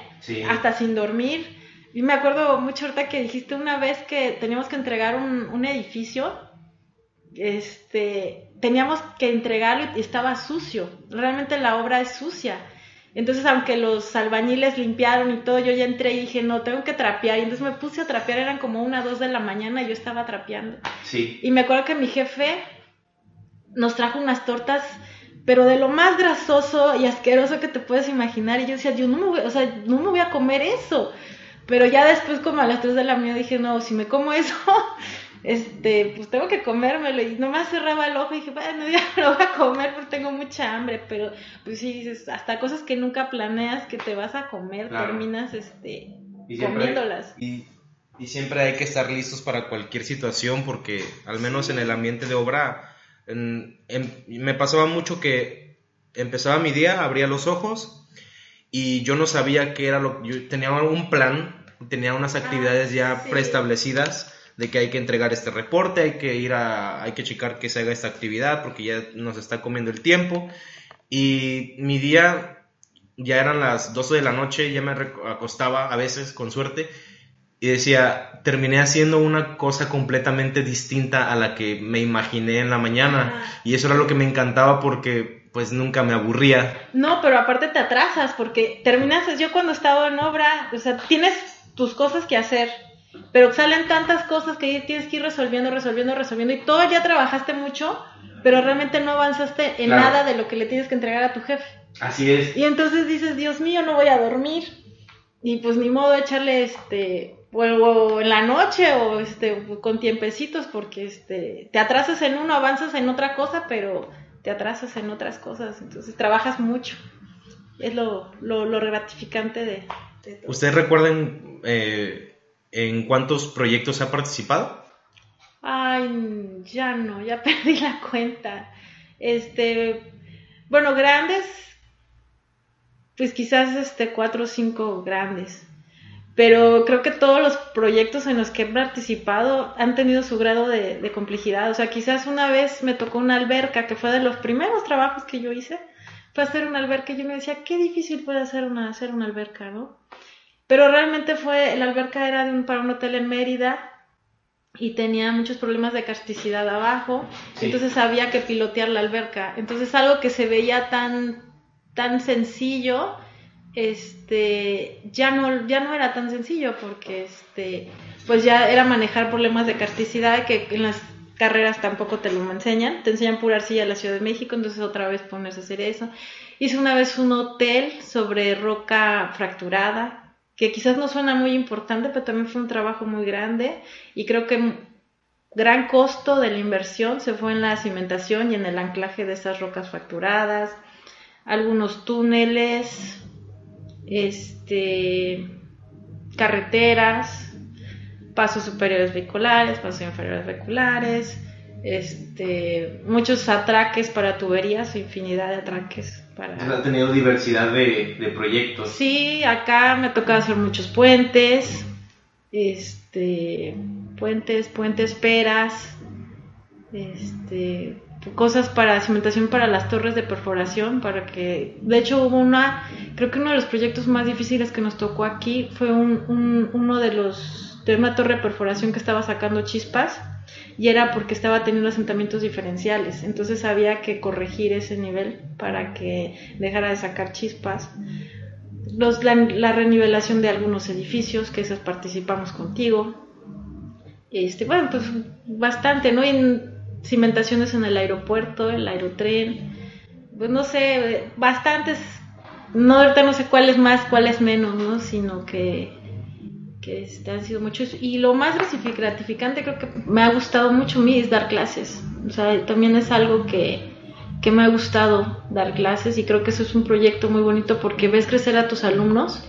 hasta sin dormir. Y me acuerdo mucho ahorita que dijiste una vez que teníamos que entregar un, un edificio, este, teníamos que entregarlo y estaba sucio. Realmente la obra es sucia. Entonces, aunque los albañiles limpiaron y todo, yo ya entré y dije, no, tengo que trapear. Y entonces me puse a trapear, eran como una, dos de la mañana y yo estaba trapeando. Sí. Y me acuerdo que mi jefe nos trajo unas tortas, pero de lo más grasoso y asqueroso que te puedes imaginar. Y yo decía, yo no me voy, o sea, no me voy a comer eso. Pero ya después, como a las tres de la mañana, dije, no, si me como eso, este, pues tengo que comérmelo. Y nomás cerraba el ojo y dije, bueno, ya lo voy a comer porque tengo mucha hambre. Pero, pues sí, dices, hasta cosas que nunca planeas que te vas a comer, terminas, este, comiéndolas. Y, y, siempre hay que estar listos para cualquier situación porque, al menos en el ambiente de obra, me pasaba mucho que empezaba mi día, abría los ojos y yo no sabía qué era lo yo tenía un plan, tenía unas ah, actividades ya preestablecidas de que hay que entregar este reporte, hay que ir a, hay que checar que se haga esta actividad porque ya nos está comiendo el tiempo. Y mi día ya eran las 12 de la noche, ya me acostaba a veces con suerte y decía, terminé haciendo una cosa completamente distinta a la que me imaginé en la mañana. Y eso era lo que me encantaba porque pues nunca me aburría. No, pero aparte te atrasas porque terminas, yo cuando estaba en obra, o sea, tienes tus cosas que hacer pero salen tantas cosas que tienes que ir resolviendo, resolviendo, resolviendo y todo ya trabajaste mucho, pero realmente no avanzaste en nada de lo que le tienes que entregar a tu jefe. Así es. Y entonces dices, Dios mío, no voy a dormir. Y pues ni modo echarle este o en la noche o este con tiempecitos porque este te atrasas en uno, avanzas en otra cosa, pero te atrasas en otras cosas, entonces trabajas mucho. Es lo, lo, lo gratificante de, ¿Ustedes recuerden eh, ¿En cuántos proyectos ha participado? Ay, ya no, ya perdí la cuenta. Este, bueno, grandes, pues quizás este cuatro o cinco grandes. Pero creo que todos los proyectos en los que he participado han tenido su grado de, complejidad. O sea, quizás una vez me tocó una alberca, que fue de los primeros trabajos que yo hice, fue hacer una alberca y yo me decía, qué difícil puede ser una, hacer una alberca, ¿no? Pero realmente fue, la alberca era de un, para un hotel en Mérida y tenía muchos problemas de casticidad abajo, entonces había que pilotear la alberca. Entonces algo que se veía tan, tan sencillo, este, ya no, ya no era tan sencillo porque este, pues ya era manejar problemas de casticidad que en las carreras tampoco te lo enseñan, te enseñan pura arcilla en la Ciudad de México, entonces otra vez ponerse a hacer eso. Hice una vez un hotel sobre roca fracturada, que quizás no suena muy importante, pero también fue un trabajo muy grande y creo que gran costo de la inversión se fue en la cimentación y en el anclaje de esas rocas fracturadas, algunos túneles, este, carreteras, pasos superiores vehiculares, pasos inferiores vehiculares, este, muchos atraques para tuberías, infinidad de atraques. Para... ha tenido diversidad de, proyectos. Sí, acá me toca hacer muchos puentes, este, puentes, puentes peras, este, cosas para cimentación para las torres de perforación, para que, de hecho hubo una, creo que uno de los proyectos más difíciles que nos tocó aquí fue un, uno de los, de una torre de perforación que estaba sacando chispas y era porque estaba teniendo asentamientos diferenciales, entonces había que corregir ese nivel para que dejara de sacar chispas. Los, la, la renivelación de algunos edificios, que esas participamos contigo. Este, bueno, pues bastante, ¿no? Y cimentaciones en el aeropuerto, el aerotren, pues no sé, bastantes, no ahorita no sé cuál es más, cuál es menos, ¿no? Sino que, que han sido muchos. Y lo más gratificante creo que me ha gustado mucho a mí es dar clases. O sea, también es algo que, que me ha gustado dar clases y creo que eso es un proyecto muy bonito porque ves crecer a tus alumnos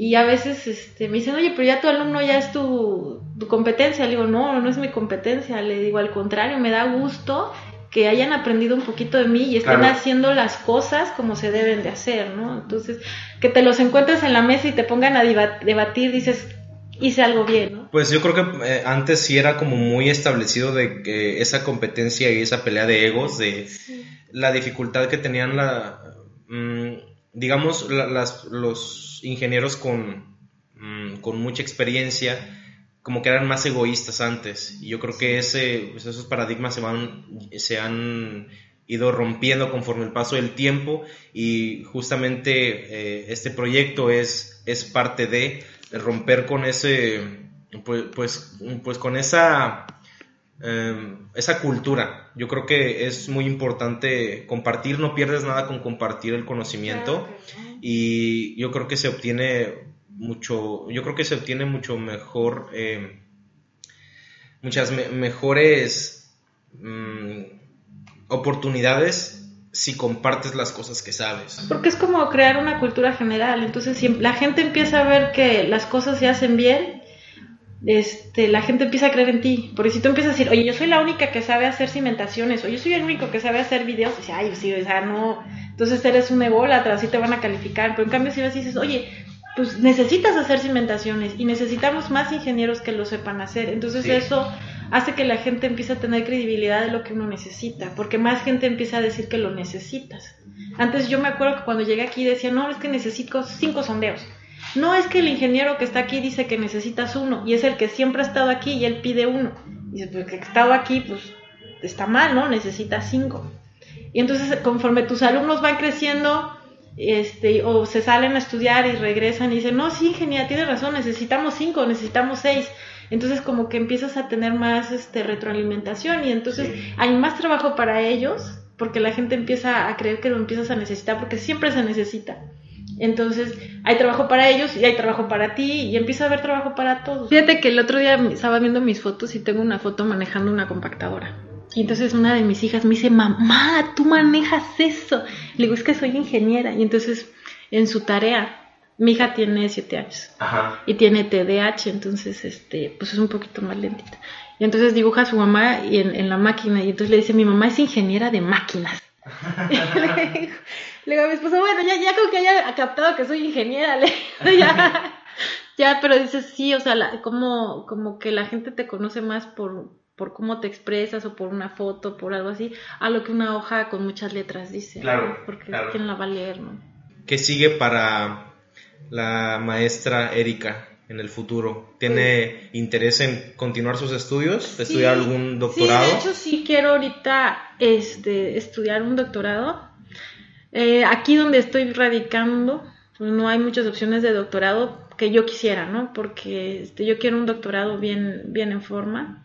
y a veces este, me dicen, oye, pero ya tu alumno ya es tu, competencia. Le digo, no, no es mi competencia. Le digo, al contrario, me da gusto que hayan aprendido un poquito de mí y estén haciendo las cosas como se deben de hacer, ¿no? Entonces, que te los encuentres en la mesa y te pongan a debatir, dices, hice algo bien, ¿no? Pues yo creo que eh, antes sí era como muy establecido de que esa competencia y esa pelea de egos, de la dificultad que tenían la... Mm, digamos, las, los ingenieros con, mm, con, mucha experiencia como que eran más egoístas antes. Y yo creo que ese, pues, esos paradigmas se, van, se han ido rompiendo conforme el paso del tiempo. Y justamente eh, este proyecto es, es parte de romper con ese, pues, pues, pues con esa Em, esa cultura. Yo creo que es muy importante compartir, no pierdes nada con compartir el conocimiento. Y yo creo que se obtiene mucho, yo creo que se obtiene mucho mejor, em, muchas mejores mm, oportunidades si compartes las cosas que sabes. Porque es como crear una cultura general, entonces si la gente empieza a ver que las cosas se hacen bien, este, la gente empieza a creer en ti. Porque si tú empiezas a decir, oye, yo soy la única que sabe hacer cimentaciones, o yo soy el único que sabe hacer videos, y dice, ay, sí, o sea, no. Entonces eres un ególatra, así te van a calificar. Pero en cambio, si vas y dices, oye, pues necesitas hacer cimentaciones y necesitamos más ingenieros que lo sepan hacer. Entonces eso hace que la gente empiece a tener credibilidad de lo que uno necesita, porque más gente empieza a decir que lo necesitas. Antes yo me acuerdo que cuando llegué aquí decía, no, es que necesito cinco sondeos. No es que el ingeniero que está aquí dice que necesitas uno y es el que siempre ha estado aquí y él pide uno. Y dice, pues que ha estado aquí, pues está mal, ¿no? Necesitas cinco. Y entonces conforme tus alumnos van creciendo, este, o se salen a estudiar y regresan y dicen, no, sí, ingeniero, tiene razón, necesitamos cinco, necesitamos seis. Entonces como que empiezas a tener más este, retroalimentación y entonces hay más trabajo para ellos porque la gente empieza a creer que lo empiezas a necesitar porque siempre se necesita. Entonces, hay trabajo para ellos y hay trabajo para ti y empieza a haber trabajo para todos. Fíjate que el otro día estaba viendo mis fotos y tengo una foto manejando una compactadora. Y entonces una de mis hijas me dice, mamá, tú manejas eso. Le digo, es que soy ingeniera. Y entonces, en su tarea, mi hija tiene siete años y tiene TDAH, entonces, este, pues es un poquito más lentita. Y entonces dibuja a su mamá y en, en la máquina y entonces le dice, mi mamá es ingeniera de máquinas. le, digo, a mi esposo, bueno, ya, ya como que haya captado que soy ingeniera, le, ya, ya, pero dices, sí, o sea, como, como que la gente te conoce más por, por cómo te expresas o por una foto, por algo así, a lo que una hoja con muchas letras dice. Claro. Porque quién la va a leer, ¿no? ¿Qué sigue para la maestra Erika? en el futuro? ¿Tiene interés en continuar sus estudios? ¿Estudiar algún doctorado? Sí, de hecho sí quiero ahorita este, estudiar un doctorado. Eh, aquí donde estoy radicando, pues no hay muchas opciones de doctorado que yo quisiera, ¿no? Porque este, yo quiero un doctorado bien, bien en forma.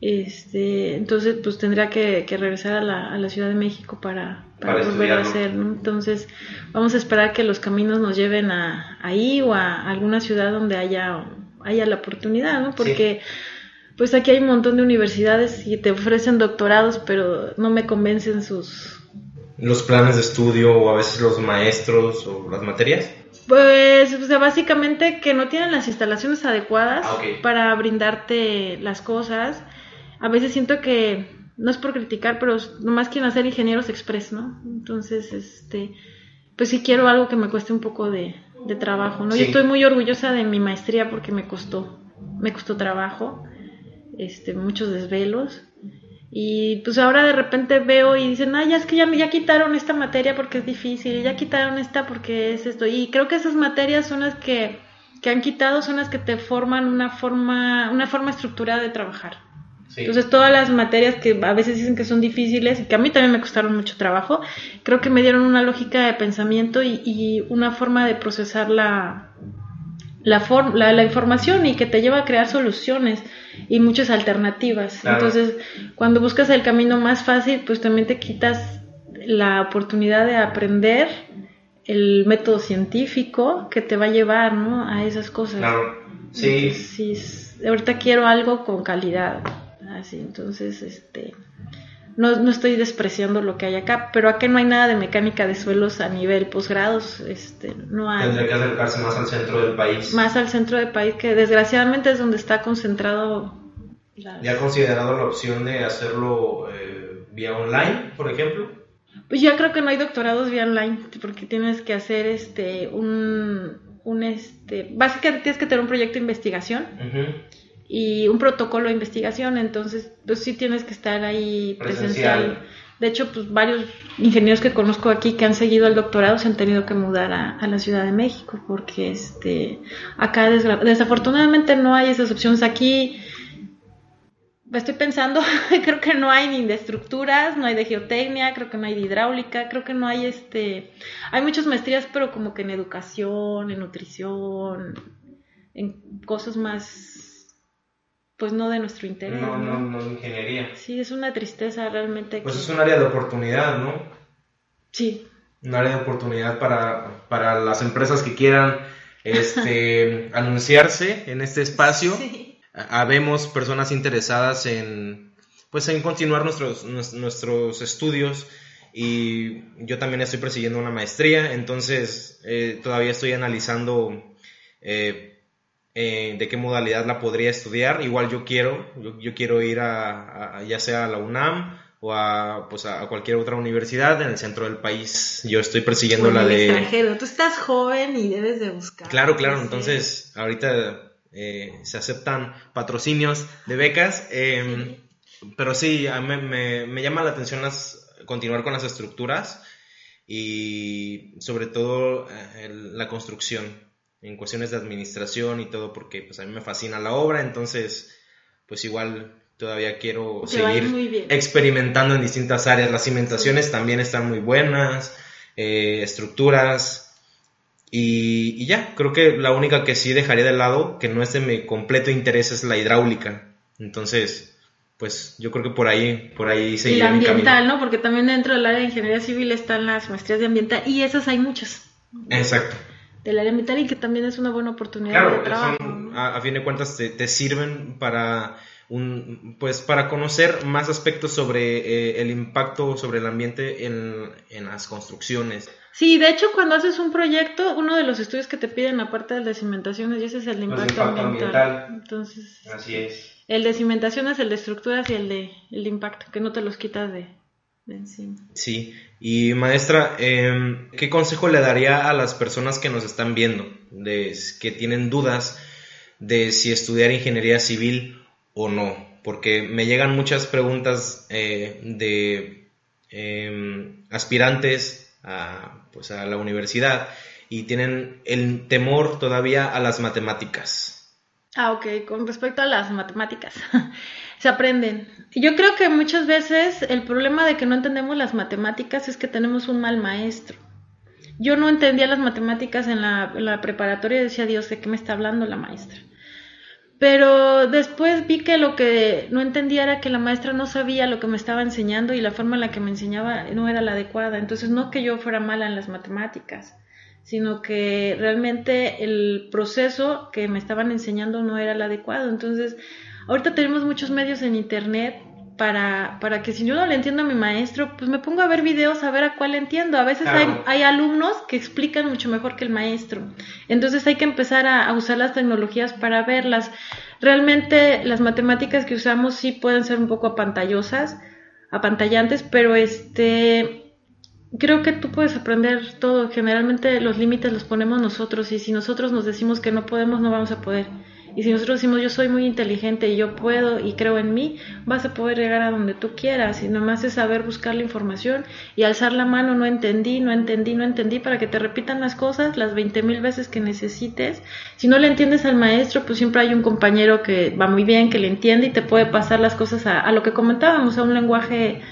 Este, entonces, pues tendría que, regresar a la, a la, Ciudad de México para, volver a hacer, ¿no? Entonces, vamos a esperar que los caminos nos lleven a ahí o a alguna ciudad donde haya, haya la oportunidad, ¿no? Porque, pues aquí hay un montón de universidades y te ofrecen doctorados, pero no me convencen sus... Los planes de estudio o a veces los maestros o las materias. Pues, o sea, básicamente que no tienen las instalaciones adecuadas Ah, para brindarte las cosas. A veces siento que, no es por criticar, pero nomás quieren hacer ingenieros express, ¿no? Entonces, este, pues sí quiero algo que me cueste un poco de, de trabajo, ¿no? Sí. Yo estoy muy orgullosa de mi maestría porque me costó, me costó trabajo, este, muchos desvelos. Y pues ahora de repente veo y dicen, ay, ya es que ya, me- ya quitaron esta materia porque es difícil, ya quitaron esta porque es esto. Y creo que esas materias son las que, que han quitado, son las que te forman una forma, una forma estructurada de trabajar. Sí. Entonces todas las materias que a veces dicen que son difíciles y que a mí también me costaron mucho trabajo, creo que me dieron una lógica de pensamiento y, y una forma de procesar la, la, form- la, la información y que te lleva a crear soluciones y muchas alternativas. Claro. Entonces, cuando buscas el camino más fácil, pues también te quitas la oportunidad de aprender el método científico que te va a llevar ¿no? a esas cosas. Claro. Sí. Entonces, sí, es- ahorita quiero algo con calidad. Así, entonces, este. No, no estoy despreciando lo que hay acá, pero acá no hay nada de mecánica de suelos a nivel posgrados, este, no hay. Tendría que acercarse más al centro del país. Más al centro del país, que desgraciadamente es donde está concentrado. las- ¿Ya ha considerado la opción de hacerlo eh, vía online, por ejemplo? Pues ya creo que no hay doctorados vía online, porque tienes que hacer este un, un este, básicamente tienes que tener un proyecto de investigación Ujú. Y un protocolo de investigación, entonces pues sí tienes que estar ahí presencial. Presencial. De hecho, pues varios ingenieros que conozco aquí que han seguido el doctorado se han tenido que mudar a, a la Ciudad de México porque este acá desafortunadamente no hay esas opciones aquí. Estoy pensando, creo que no hay ni de estructuras, no hay de geotecnia, creo que no hay de hidráulica, creo que no hay este, hay muchas maestrías, pero como que en educación, en nutrición, en cosas más, pues no de nuestro interés. No, no, ¿no? no, ingeniería. Sí, es una tristeza realmente. Pues que- es un área de oportunidad, ¿no? Sí, Un área de oportunidad para, para las empresas que quieran este, anunciarse en este espacio. sí. Ha- Habemos personas interesadas en, pues, en continuar nuestros, nues- nuestros estudios y yo también estoy persiguiendo una maestría, entonces eh, todavía estoy analizando eh, eh, de qué modalidad la podría estudiar. Igual yo quiero, yo, yo quiero ir a, a- ya sea a la UNAM o a, pues, a cualquier otra universidad en el centro del país. Yo estoy persiguiendo O la de... extranjero. Tú estás joven y debes de buscar. Claro, claro. Sí. Entonces, ahorita eh, se aceptan patrocinios de becas. eh, pero sí, a mí me, me- me llama la atención las, continuar con las estructuras y sobre todo eh, la construcción en cuestiones de administración y todo, porque pues a mí me fascina la obra, entonces pues igual todavía quiero Te seguir experimentando en distintas áreas. Las cimentaciones también están muy buenas, eh, estructuras. Y, y ya, creo que la única que sí dejaría de lado, que no es de mi completo interés, es la hidráulica. Entonces, pues yo creo que por ahí, por ahí Y la mi ambiental. ¿no? Porque también dentro del área de ingeniería civil están las maestrías de ambiental y esas hay muchas. Exacto. Del área ambiental y que también es una buena oportunidad Claro, de trabajo. son- ¿no? a, a fin de cuentas te, te sirven para un, pues para conocer más aspectos sobre eh, el impacto sobre el ambiente en, en las construcciones. Sí, de hecho, cuando haces un proyecto, uno de los estudios que te piden, aparte del de cimentaciones, y ese es el impacto, impacto ambiental. ambiental. Entonces, Así es. el de cimentaciones, el de estructuras y el de, el de impacto, que no te los quitas de, de encima. Sí, y maestra, em, ¿qué consejo le daría a las personas que nos están viendo, de, que tienen dudas de si estudiar ingeniería civil o no? Porque me llegan muchas preguntas eh, de em, aspirantes a, pues, a la universidad y tienen el temor todavía a las matemáticas. Ah, ok, con respecto a las matemáticas, se aprenden. Yo creo que muchas veces el problema de que no entendemos las matemáticas es que tenemos un mal maestro. Yo no entendía las matemáticas en la, preparatoria y decía, Dios, ¿de qué me está hablando la maestra? Pero después vi que lo que no entendía era que la maestra no sabía lo que me estaba enseñando y la forma en la que me enseñaba no era la adecuada. Entonces no que yo fuera mala en las matemáticas, sino que realmente el proceso que me estaban enseñando no era el adecuado. Entonces, ahorita tenemos muchos medios en internet para, para que si yo no le entiendo a mi maestro, pues me pongo a ver videos a ver a cuál le entiendo. A veces hay, hay, alumnos que explican mucho mejor que el maestro. Entonces hay que empezar a, a, usar las tecnologías para verlas. Realmente las matemáticas que usamos sí pueden ser un poco apantallosas, apantallantes, pero este creo que tú puedes aprender todo. Generalmente los límites los ponemos nosotros y si nosotros nos decimos que no podemos, no vamos a poder. Y si nosotros decimos yo soy muy inteligente y yo puedo y creo en mí, vas a poder llegar a donde tú quieras. Y nomás es saber buscar la información y alzar la mano, no entendí, no entendí, no entendí, para que te repitan las cosas las 20 mil veces que necesites. Si no le entiendes al maestro, pues siempre hay un compañero que va muy bien, que le entiende y te puede pasar las cosas a, a lo que comentábamos, a un lenguaje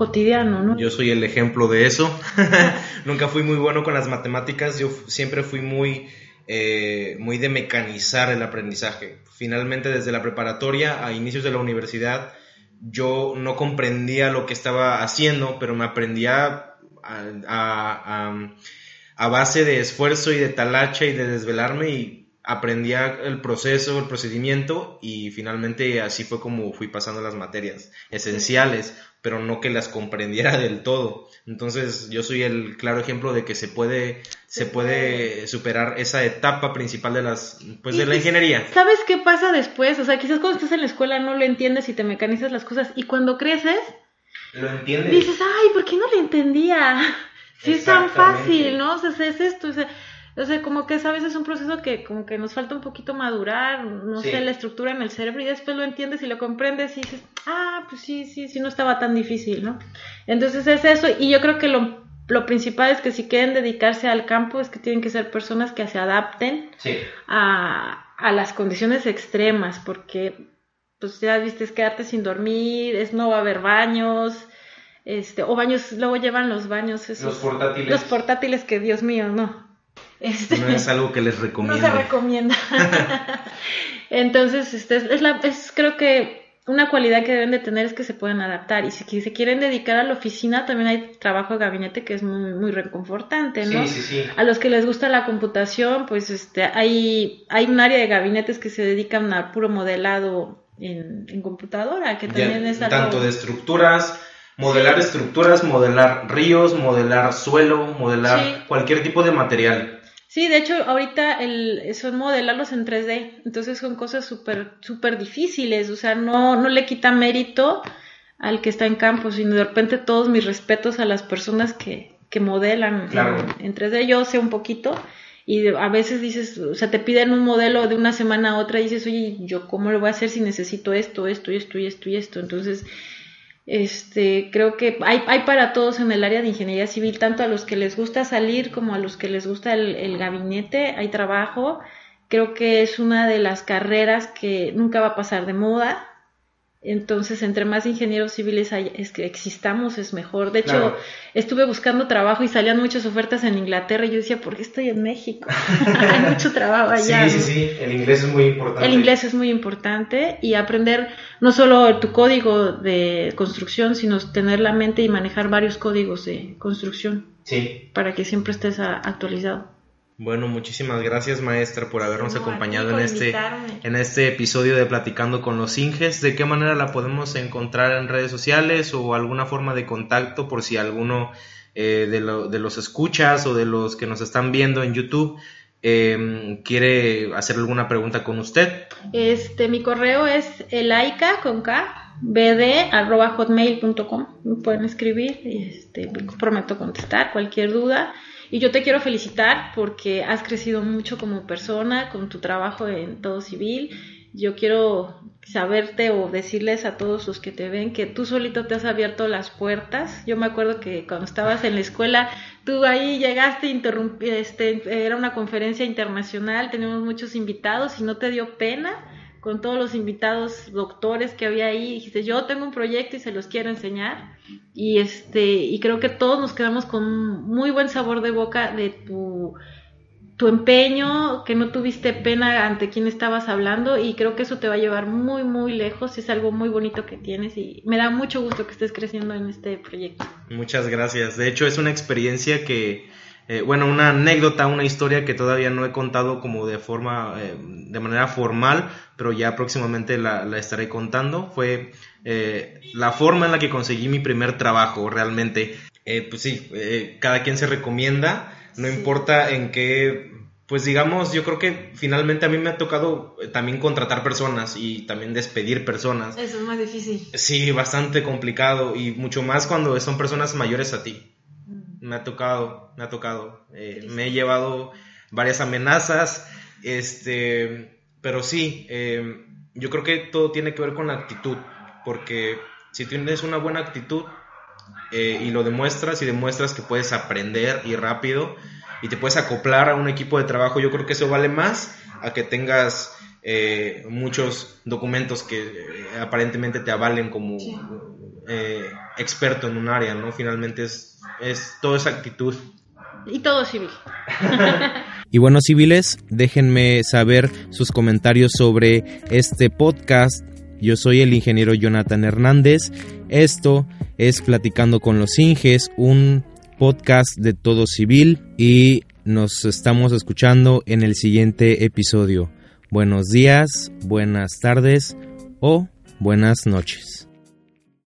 cotidiano, ¿no? Yo soy el ejemplo de eso. Nunca fui muy bueno con las matemáticas, yo siempre fui muy eh, muy de mecanizar el aprendizaje. Finalmente, desde la preparatoria a inicios de la universidad, yo no comprendía lo que estaba haciendo, pero me aprendía a, a base de esfuerzo y de talacha y de desvelarme y aprendía el proceso, el procedimiento y finalmente así fue como fui pasando las materias esenciales pero no que las comprendiera del todo. Entonces yo soy el claro ejemplo de que se puede, se puede superar esa etapa principal de las, pues de la ingeniería. ¿Sabes qué pasa después? O sea, quizás cuando estás en la escuela no lo entiendes y te mecanizas las cosas y cuando creces, lo entiendes. Dices, ay, ¿por qué no lo entendía? Si es tan fácil, ¿no? O sea, es esto, o sea, o sea, como que a veces es un proceso que como que nos falta un poquito madurar, no sé, la estructura en el cerebro y después lo entiendes y lo comprendes y dices, ah, pues sí, sí, sí, no estaba tan difícil, ¿no? Entonces es eso y yo creo que lo, lo principal es que si quieren dedicarse al campo es que tienen que ser personas que se adapten a, a las condiciones extremas porque pues ya viste, es quedarte sin dormir, es no va a haber baños, este, o baños, luego llevan los baños esos. Los portátiles. Los portátiles que, Dios mío, no. Este, no es algo que les recomiendo. No se recomienda. Entonces, este, es, la, es creo que una cualidad que deben de tener es que se pueden adaptar y si, se quieren dedicar a la oficina también hay trabajo de gabinete que es muy muy reconfortante, ¿no? Sí, sí, sí. A los que les gusta la computación, pues este hay hay un área de gabinetes que se dedican a puro modelado en, computadora, que también es algo... tanto de estructuras modelar estructuras, modelar ríos, modelar suelo, modelar cualquier tipo de material. Sí, de hecho, ahorita el, son modelarlos en 3D, entonces son cosas súper súper difíciles, o sea, no, no le quita mérito al que está en campo, sino de repente todos mis respetos a las personas que, que modelan en, 3D, yo sé un poquito, y a veces dices, o sea, te piden un modelo de una semana a otra y dices, oye, ¿yo cómo lo voy a hacer si necesito esto, esto esto y esto y esto? Entonces, este, creo que hay, hay para todos en el área de ingeniería civil, tanto a los que les gusta salir como a los que les gusta el, el gabinete, hay trabajo. Creo que es una de las carreras que nunca va a pasar de moda entonces, entre más ingenieros civiles hay, es que existamos es mejor. De hecho, estuve buscando trabajo y salían muchas ofertas en Inglaterra y yo decía, ¿por qué estoy en México? hay mucho trabajo allá. Sí, sí, sí, el inglés es muy importante. El inglés es muy importante y aprender no solo tu código de construcción, sino tener la mente y manejar varios códigos de construcción. Sí. Para que siempre estés actualizado. Bueno, muchísimas gracias maestra por habernos acompañado en este, en este episodio de Platicando con los Inges. ¿De qué manera la podemos encontrar en redes sociales o alguna forma de contacto por si alguno eh, de, de, los escuchas o de los que nos están viendo en YouTube em, quiere hacer alguna pregunta con usted? Este, mi correo es elaica con K bd arroba hotmail.com. Me pueden escribir y este, prometo contestar cualquier duda. Y yo te quiero felicitar porque has crecido mucho como persona con tu trabajo en todo civil. Yo quiero saberte o decirles a todos los que te ven que tú solito te has abierto las puertas. Yo me acuerdo que cuando estabas en la escuela, tú ahí llegaste, interrumpí, este, era una conferencia internacional, teníamos muchos invitados y no te dio pena con todos los invitados doctores que había ahí, dijiste, yo tengo un proyecto y se los quiero enseñar. Y este, y creo que todos nos quedamos con muy buen sabor de boca de tu, tu empeño, que no tuviste pena ante quien estabas hablando, y creo que eso te va a llevar muy, muy lejos, es algo muy bonito que tienes, y me da mucho gusto que estés creciendo en este proyecto. Muchas gracias. De hecho, es una experiencia que eh, bueno, una anécdota, una historia que todavía no he contado como de forma, eh, de manera formal, pero ya próximamente la, estaré contando. Fue eh, la forma en la que conseguí mi primer trabajo, realmente. pues sí, cada quien se recomienda, no importa en qué pues digamos, yo creo que finalmente a mí me ha tocado también contratar personas y también despedir personas. Eso es más difícil. Sí, bastante complicado y mucho más cuando son personas mayores a ti. Me ha tocado, me ha tocado. Eh, me he llevado varias amenazas, este, pero sí, eh, yo creo que todo tiene que ver con la actitud, porque si tienes una buena actitud y lo demuestras y demuestras que puedes aprender y rápido, y te puedes acoplar a un equipo de trabajo, yo creo que eso vale más a que tengas eh, muchos documentos que eh, aparentemente te avalen como eh, experto en un área, ¿no? Finalmente es, es toda esa actitud. Y todo civil. y bueno, civiles, déjenme saber sus comentarios sobre este podcast. Yo soy el ingeniero Jonathan Hernández. Esto es Platicando con los Inges, un podcast de Todo Civil y nos estamos escuchando en el siguiente episodio. Buenos días, buenas tardes o buenas noches.